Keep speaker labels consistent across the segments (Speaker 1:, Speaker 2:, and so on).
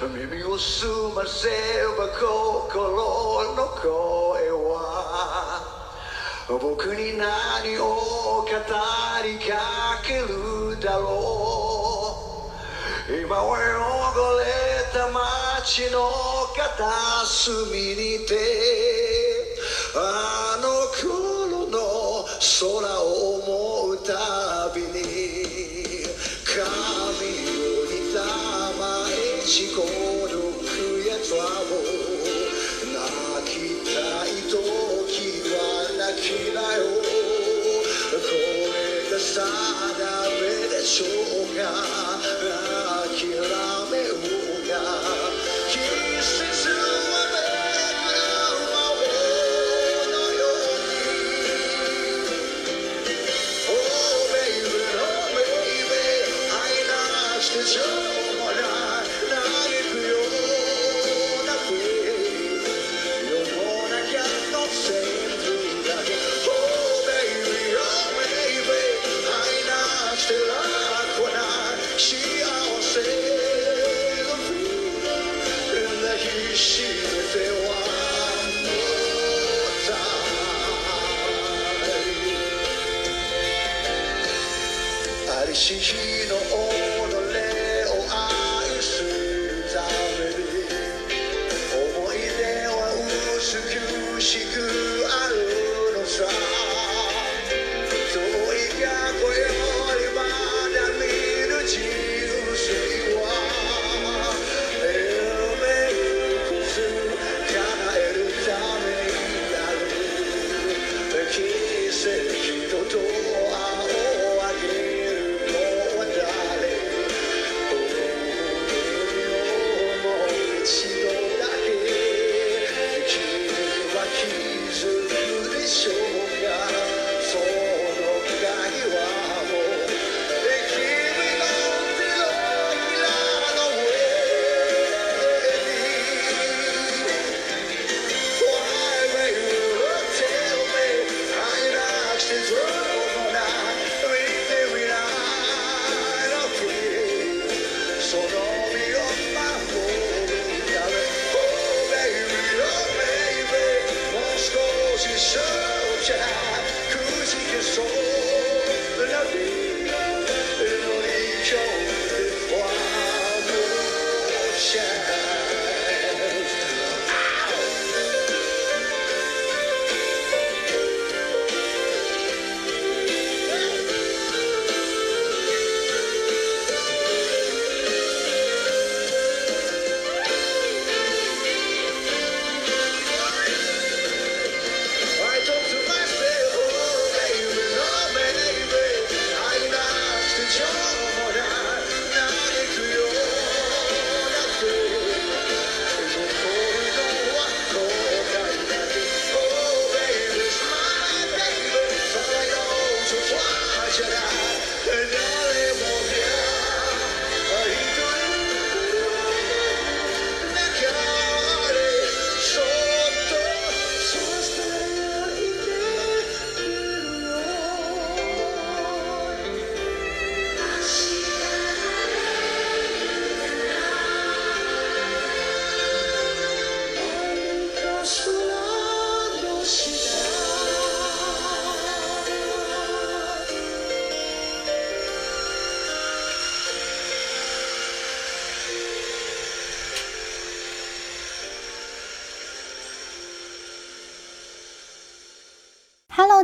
Speaker 1: 耳を澄ませば心の声は僕に何を語りかけるだろう。今は汚れた街の片隅にてあの頃の空を思うたしこるくやつはもう泣きたい時は泣きなよこれが定めでしょうか諦めようが季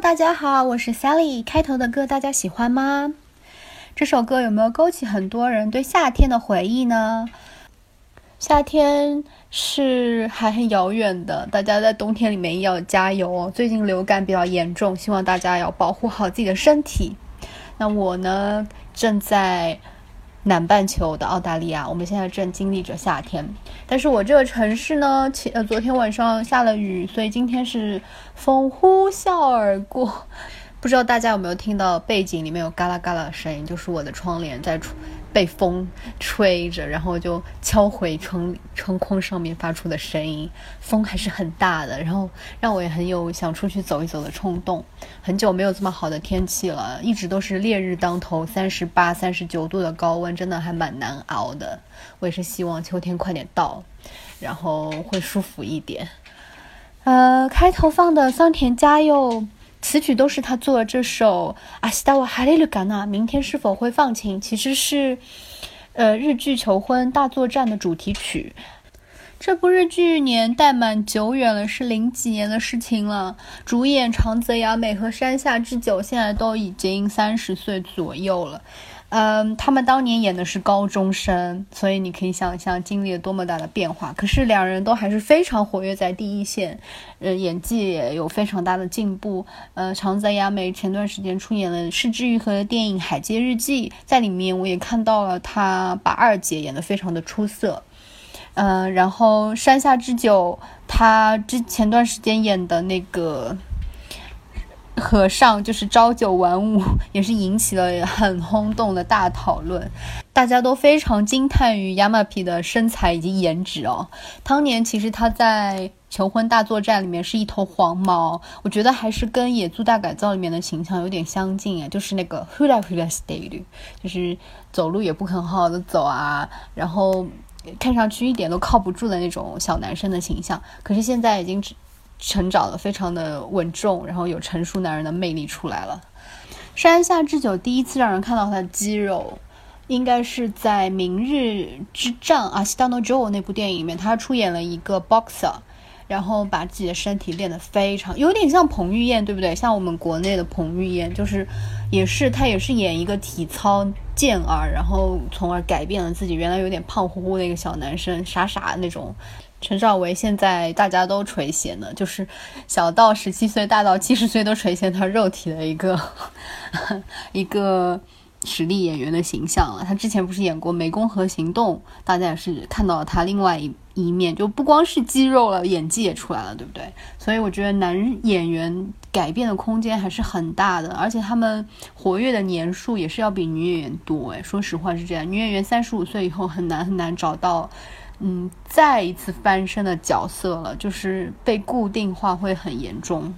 Speaker 2: 大家好，我是 Sally。开头的歌大家喜欢吗？这首歌有没有勾起很多人对夏天的回忆呢？夏天是还很遥远的，大家在冬天里面要加油哦。最近流感比较严重，希望大家要保护好自己的身体。那我呢，正在南半球的澳大利亚，我们现在正经历着夏天。但是我这个城市呢，前呃昨天晚上下了雨，所以今天是风呼啸而过。不知道大家有没有听到背景里面有嘎啦嘎啦的声音，就是我的窗帘在被风吹着，然后就敲回窗窗框上面发出的声音。风还是很大的，然后让我也很有想出去走一走的冲动。很久没有这么好的天气了，一直都是烈日当头，三十八、三十九度的高温，真的还蛮难熬的。我也是希望秋天快点到，然后会舒服一点。呃，开头放的桑田佳佑。词曲都是他做的。这首《阿西达瓦哈利鲁嘎纳》，明天是否会放晴？其实是，呃，日剧《求婚大作战》的主题曲。这部日剧年代蛮久远了，是零几年的事情了。主演长泽雅美和山下智久现在都已经三十岁左右了。嗯，他们当年演的是高中生，所以你可以想象经历了多么大的变化。可是两人都还是非常活跃在第一线，呃，演技也有非常大的进步。呃，长泽雅美前段时间出演了市之愈和的电影《海街日记》，在里面我也看到了她把二姐演得非常的出色。嗯，然后山下智久，他之前段时间演的那个。和尚就是朝九晚五，也是引起了很轰动的大讨论，大家都非常惊叹于亚麻皮的身材以及颜值哦。当年其实他在《求婚大作战》里面是一头黄毛，我觉得还是跟《野猪大改造》里面的形象有点相近啊，就是那个 hula hula style，就是走路也不肯好好的走啊，然后看上去一点都靠不住的那种小男生的形象。可是现在已经只成长的非常的稳重，然后有成熟男人的魅力出来了。山下智久第一次让人看到他的肌肉，应该是在《明日之战》啊，《西达诺 Joe》那部电影里面，他出演了一个 boxer，然后把自己的身体练得非常，有点像彭于晏，对不对？像我们国内的彭于晏，就是也是他也是演一个体操健儿，然后从而改变了自己原来有点胖乎乎的一个小男生，傻傻的那种。陈少维现在大家都垂涎的，就是小到十七岁，大到七十岁都垂涎他肉体的一个一个实力演员的形象了。他之前不是演过《湄公河行动》，大家也是看到了他另外一一面，就不光是肌肉了，演技也出来了，对不对？所以我觉得男演员改变的空间还是很大的，而且他们活跃的年数也是要比女演员多。哎，说实话是这样，女演员三十五岁以后很难很难找到。嗯，再一次翻身的角色了，就是被固定化会很严重，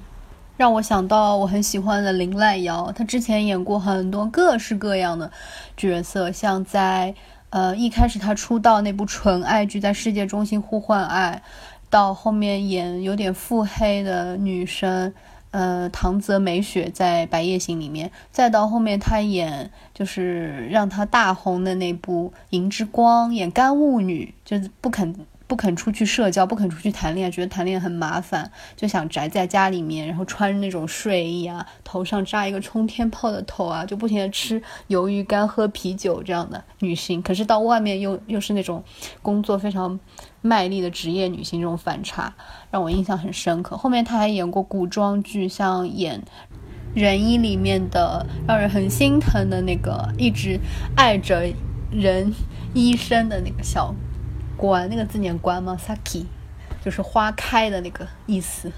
Speaker 2: 让我想到我很喜欢的林濑遥，她之前演过很多各式各样的角色，像在呃一开始她出道那部纯爱剧在世界中心呼唤爱，到后面演有点腹黑的女生。呃，唐泽美雪在《白夜行》里面，再到后面她演就是让她大红的那部《银之光》，演干物女，就是不肯不肯出去社交，不肯出去谈恋爱，觉得谈恋爱很麻烦，就想宅在家里面，然后穿着那种睡衣啊，头上扎一个冲天炮的头啊，就不停的吃鱿鱼干、喝啤酒这样的女性。可是到外面又又是那种工作非常。卖力的职业女性这种反差让我印象很深刻。后面她还演过古装剧，像演《人医》里面的让人很心疼的那个一直爱着人医生的那个小关，那个字念关吗？Saki，就是花开的那个意思。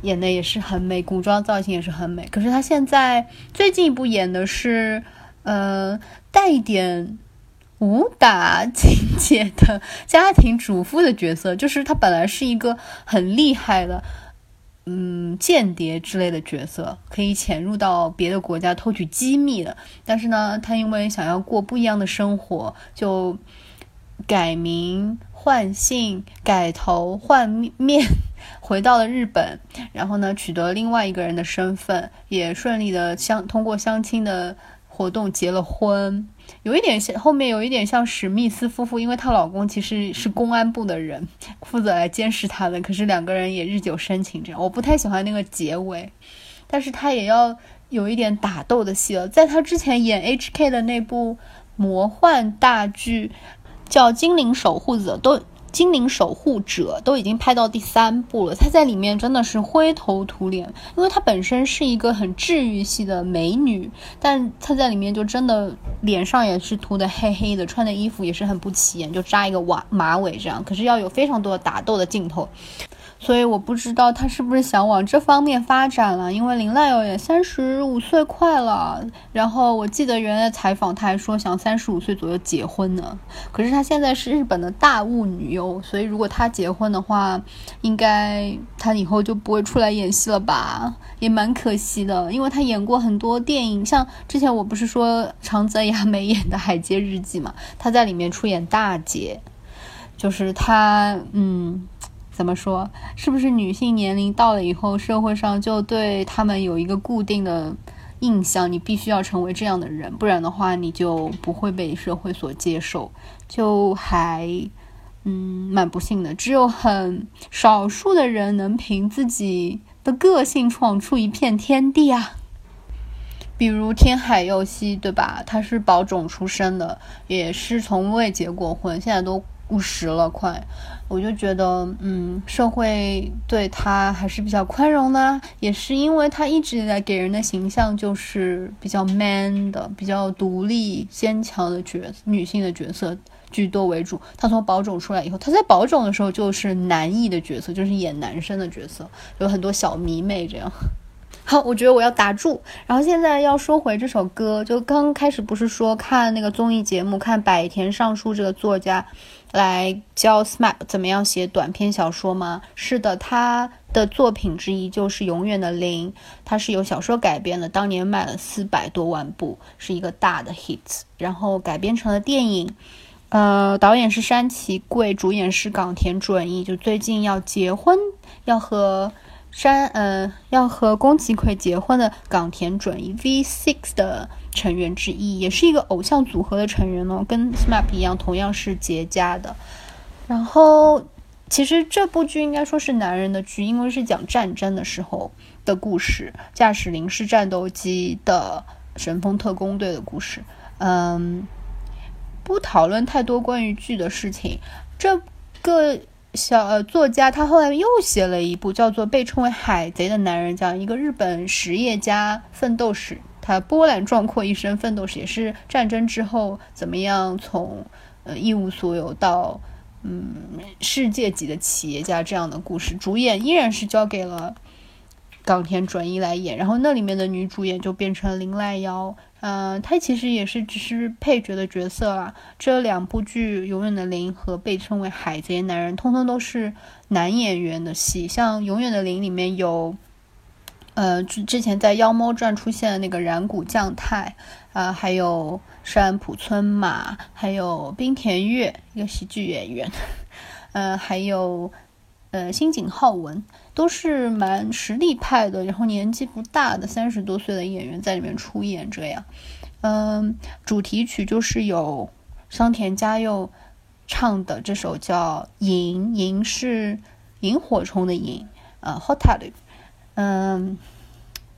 Speaker 2: 演的也是很美，古装造型也是很美。可是她现在最近一部演的是，呃，带一点。武打情节的家庭主妇的角色，就是她本来是一个很厉害的，嗯，间谍之类的角色，可以潜入到别的国家偷取机密的。但是呢，她因为想要过不一样的生活，就改名换姓、改头换面，回到了日本。然后呢，取得另外一个人的身份，也顺利的相通过相亲的活动结了婚。有一点像后面有一点像史密斯夫妇，因为她老公其实是公安部的人，负责来监视她的。可是两个人也日久生情，这样我不太喜欢那个结尾。但是她也要有一点打斗的戏了。在她之前演 HK 的那部魔幻大剧叫《精灵守护者》，都精灵守护者都已经拍到第三部了，她在里面真的是灰头土脸，因为她本身是一个很治愈系的美女，但她在里面就真的脸上也是涂的黑黑的，穿的衣服也是很不起眼，就扎一个马马尾这样，可是要有非常多的打斗的镜头。所以我不知道他是不是想往这方面发展了，因为林濑遥也三十五岁快了。然后我记得原来采访他还说想三十五岁左右结婚呢。可是他现在是日本的大物女优，所以如果他结婚的话，应该他以后就不会出来演戏了吧？也蛮可惜的，因为他演过很多电影，像之前我不是说长泽雅美演的《海街日记》嘛，他在里面出演大姐，就是他，嗯。怎么说？是不是女性年龄到了以后，社会上就对他们有一个固定的印象？你必须要成为这样的人，不然的话，你就不会被社会所接受。就还，嗯，蛮不幸的。只有很少数的人能凭自己的个性闯出一片天地啊。比如天海佑希，对吧？他是保种出身的，也是从未结过婚，现在都。五十了，快，我就觉得，嗯，社会对他还是比较宽容的，也是因为他一直以来给人的形象就是比较 man 的、比较独立坚强的角色女性的角色居多为主。他从宝冢出来以后，他在宝冢的时候就是男一的角色，就是演男生的角色，有很多小迷妹这样。好，我觉得我要打住。然后现在要说回这首歌，就刚开始不是说看那个综艺节目，看百田尚树这个作家。来教 SMAP 怎么样写短篇小说吗？是的，他的作品之一就是《永远的零》，它是由小说改编的，当年卖了四百多万部，是一个大的 hit。然后改编成了电影，呃，导演是山崎贵，主演是冈田准一，就最近要结婚，要和山，呃，要和宫崎葵结婚的冈田准一 V6 的。成员之一，也是一个偶像组合的成员哦，跟 SMAP 一样，同样是结家的。然后，其实这部剧应该说是男人的剧，因为是讲战争的时候的故事，驾驶零式战斗机的神风特工队的故事。嗯，不讨论太多关于剧的事情。这个小呃作家他后来又写了一部叫做《被称为海贼的男人》，讲一个日本实业家奋斗史。他波澜壮阔一生奋斗史，也是战争之后怎么样从呃一无所有到嗯世界级的企业家这样的故事。主演依然是交给了冈田准一来演，然后那里面的女主演就变成林濑遥，嗯，她其实也是只是配角的角色啦。这两部剧《永远的零》和被称为海贼男人，通通都是男演员的戏，像《永远的零》里面有。呃，之之前在《妖猫传》出现的那个染谷将太，啊，还有山浦村马，还有冰田月，一个喜剧演员，呃，还有呃新井浩文，都是蛮实力派的，然后年纪不大的三十多岁的演员在里面出演这样。嗯，主题曲就是有桑田佳佑唱的这首叫《萤》，萤是萤火虫的萤，呃，Hotaru。嗯，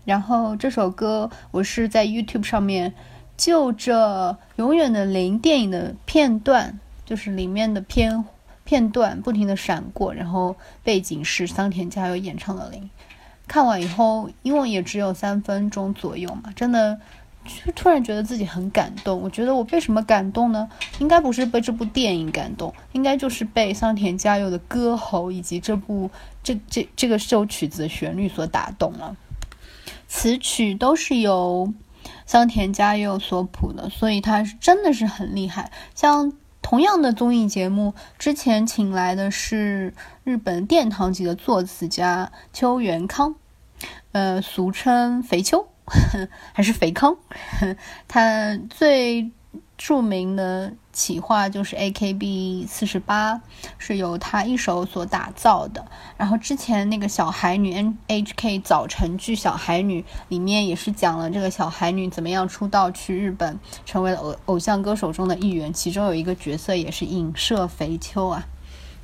Speaker 2: 然后这首歌我是在 YouTube 上面就着《永远的零》电影的片段，就是里面的片片段不停的闪过，然后背景是桑田佳佑演唱的《零》。看完以后，因为也只有三分钟左右嘛，真的。就突然觉得自己很感动。我觉得我被什么感动呢？应该不是被这部电影感动，应该就是被桑田佳佑的歌喉以及这部这这这个首曲子的旋律所打动了。词曲都是由桑田佳佑所谱的，所以他是真的是很厉害。像同样的综艺节目，之前请来的是日本殿堂级的作词家秋元康，呃，俗称肥秋。还是肥康，他最著名的企划就是 A K B 四十八，是由他一手所打造的。然后之前那个小孩女 N H K 早晨剧《小孩女》里面也是讲了这个小孩女怎么样出道去日本，成为了偶偶像歌手中的一员。其中有一个角色也是影射肥秋啊。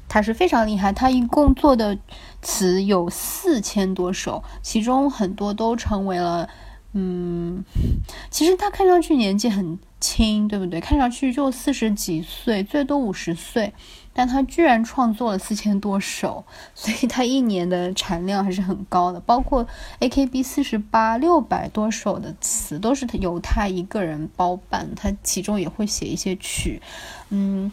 Speaker 2: 他是非常厉害，他一共做的词有四千多首，其中很多都成为了。嗯，其实他看上去年纪很轻，对不对？看上去就四十几岁，最多五十岁，但他居然创作了四千多首，所以他一年的产量还是很高的。包括 AKB 四十八六百多首的词都是由他一个人包办，他其中也会写一些曲，嗯。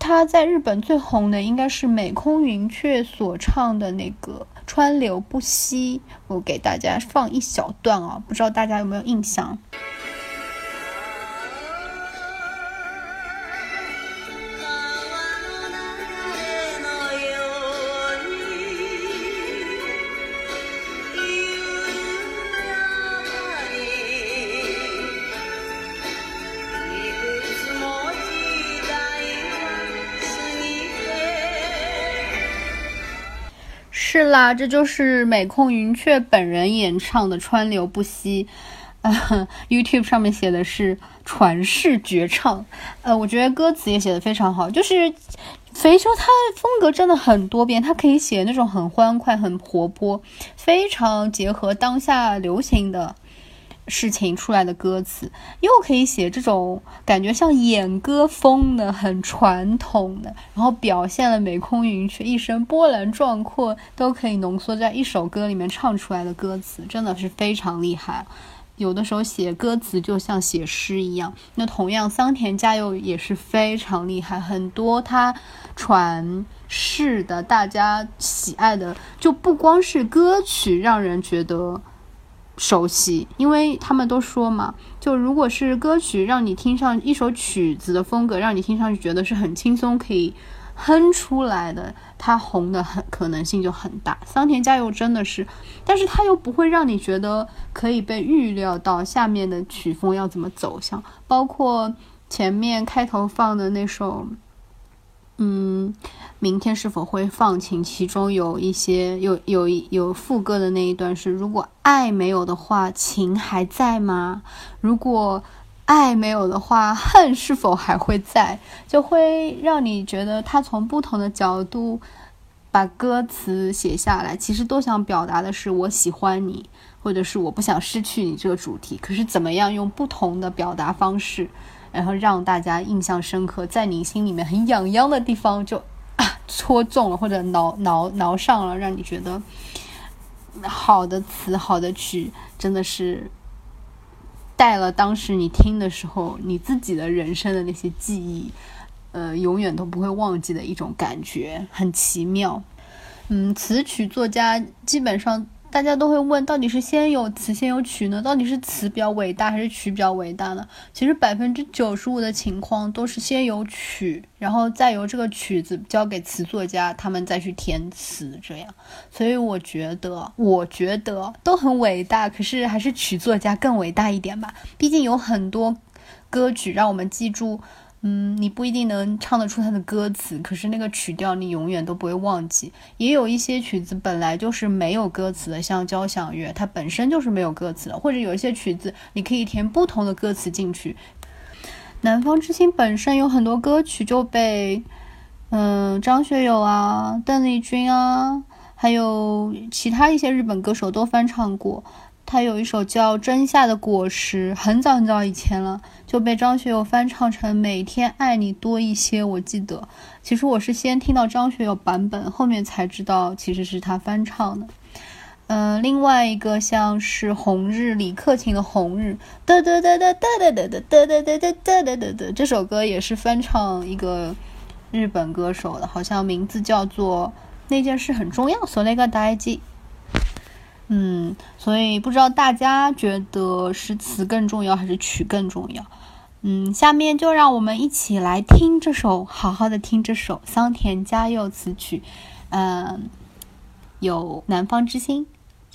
Speaker 2: 他在日本最红的应该是美空云雀所唱的那个《川流不息》，我给大家放一小段啊，不知道大家有没有印象？是啦，这就是美空云雀本人演唱的《川流不息》，呃，YouTube 上面写的是传世绝唱，呃，我觉得歌词也写的非常好，就是肥秋他的风格真的很多变，他可以写那种很欢快、很活泼，非常结合当下流行的。事情出来的歌词，又可以写这种感觉像演歌风的、很传统的，然后表现了美空云雀一生波澜壮阔，都可以浓缩在一首歌里面唱出来的歌词，真的是非常厉害。有的时候写歌词就像写诗一样。那同样，桑田佳佑也是非常厉害，很多他传世的、大家喜爱的，就不光是歌曲让人觉得。熟悉，因为他们都说嘛，就如果是歌曲让你听上一首曲子的风格，让你听上去觉得是很轻松可以哼出来的，它红的很可能性就很大。桑田佳佑真的是，但是他又不会让你觉得可以被预料到下面的曲风要怎么走向，包括前面开头放的那首。明天是否会放晴？其中有一些有有有副歌的那一段是：如果爱没有的话，情还在吗？如果爱没有的话，恨是否还会在？就会让你觉得他从不同的角度把歌词写下来，其实都想表达的是我喜欢你，或者是我不想失去你这个主题。可是怎么样用不同的表达方式？然后让大家印象深刻，在你心里面很痒痒的地方就啊戳中了，或者挠挠挠上了，让你觉得好的词、好的曲，真的是带了当时你听的时候你自己的人生的那些记忆，呃，永远都不会忘记的一种感觉，很奇妙。嗯，词曲作家基本上。大家都会问，到底是先有词先有曲呢？到底是词比较伟大还是曲比较伟大呢？其实百分之九十五的情况都是先有曲，然后再由这个曲子交给词作家，他们再去填词，这样。所以我觉得，我觉得都很伟大，可是还是曲作家更伟大一点吧。毕竟有很多歌曲让我们记住。嗯，你不一定能唱得出它的歌词，可是那个曲调你永远都不会忘记。也有一些曲子本来就是没有歌词的，像交响乐，它本身就是没有歌词的，或者有一些曲子你可以填不同的歌词进去。南方之星本身有很多歌曲就被，嗯，张学友啊、邓丽君啊，还有其他一些日本歌手都翻唱过。他有一首叫《真夏的果实》，很早很早以前了，就被张学友翻唱成《每天爱你多一些》。我记得，其实我是先听到张学友版本，后面才知道其实是他翻唱的。嗯，另外一个像是《红日》，李克勤的《红日》，哒哒哒哒哒哒哒哒哒哒哒哒哒哒哒，这首歌也是翻唱一个日本歌手的，好像名字叫做《那件事很重要》。所那个大机。嗯，所以不知道大家觉得是词更重要还是曲更重要？嗯，下面就让我们一起来听这首，好好的听这首桑田佳佑词曲，嗯，有南方之星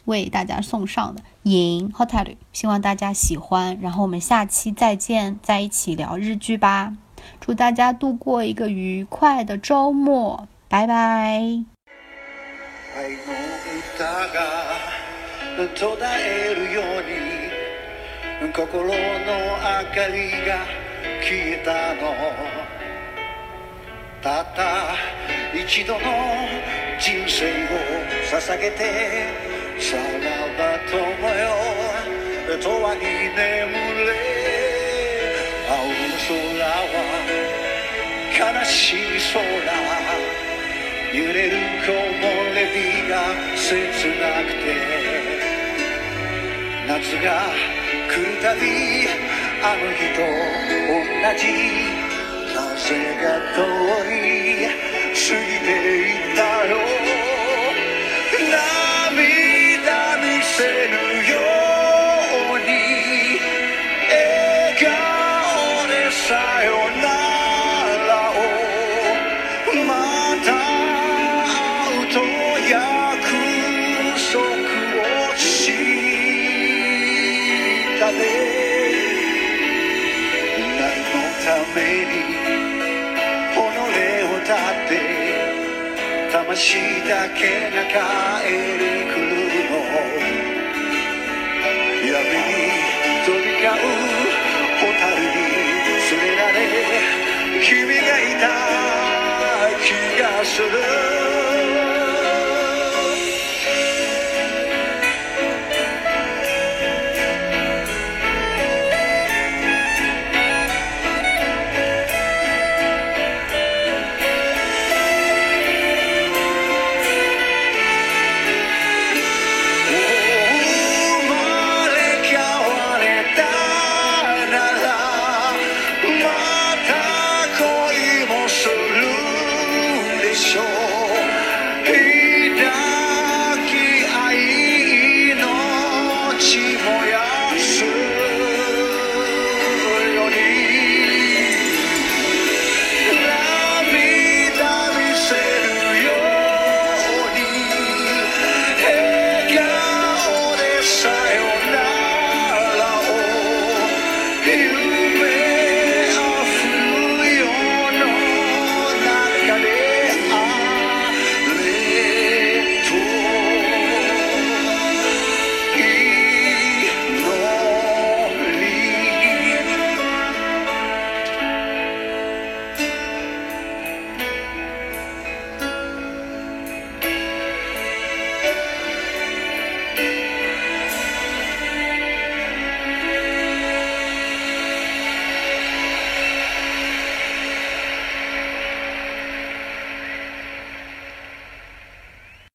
Speaker 2: 为大家送上的《银 Hotel》，希望大家喜欢。然后我们下期再见，在一起聊日剧吧。祝大家度过一个愉快的周末，拜拜。
Speaker 1: 途絶えるように心の明かりが消えたの。たった一度の人生を捧げてさらば友よ永遠に眠れ。青の空は悲しい空揺れる木漏れ日が切なくて。夏が来るたびあの日と同じ風が通り過ぎていったよ涙見せぬよ魂だけが帰り来るの。闇に飛び交う蛍に連れられ君がいた気がする。